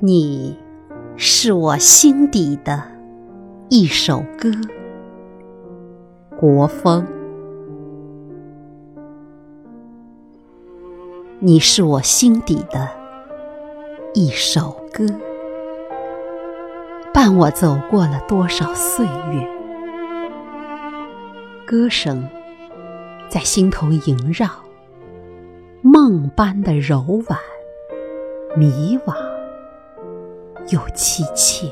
你是我心底的一首歌，国风。你是我心底的一首歌，伴我走过了多少岁月？歌声在心头萦绕，梦般的柔婉，迷惘又凄切。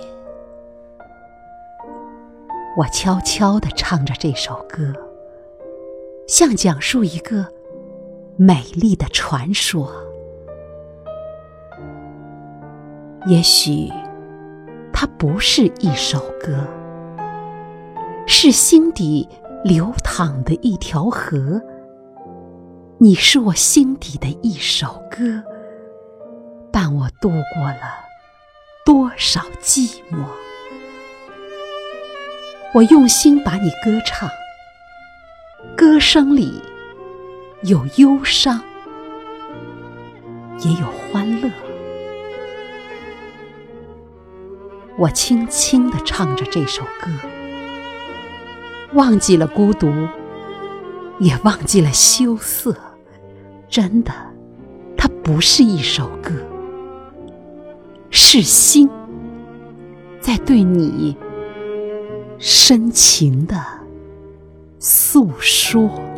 我悄悄地唱着这首歌，像讲述一个。美丽的传说，也许它不是一首歌，是心底流淌的一条河。你是我心底的一首歌，伴我度过了多少寂寞。我用心把你歌唱，歌声里。有忧伤，也有欢乐。我轻轻地唱着这首歌，忘记了孤独，也忘记了羞涩。真的，它不是一首歌，是心在对你深情的诉说。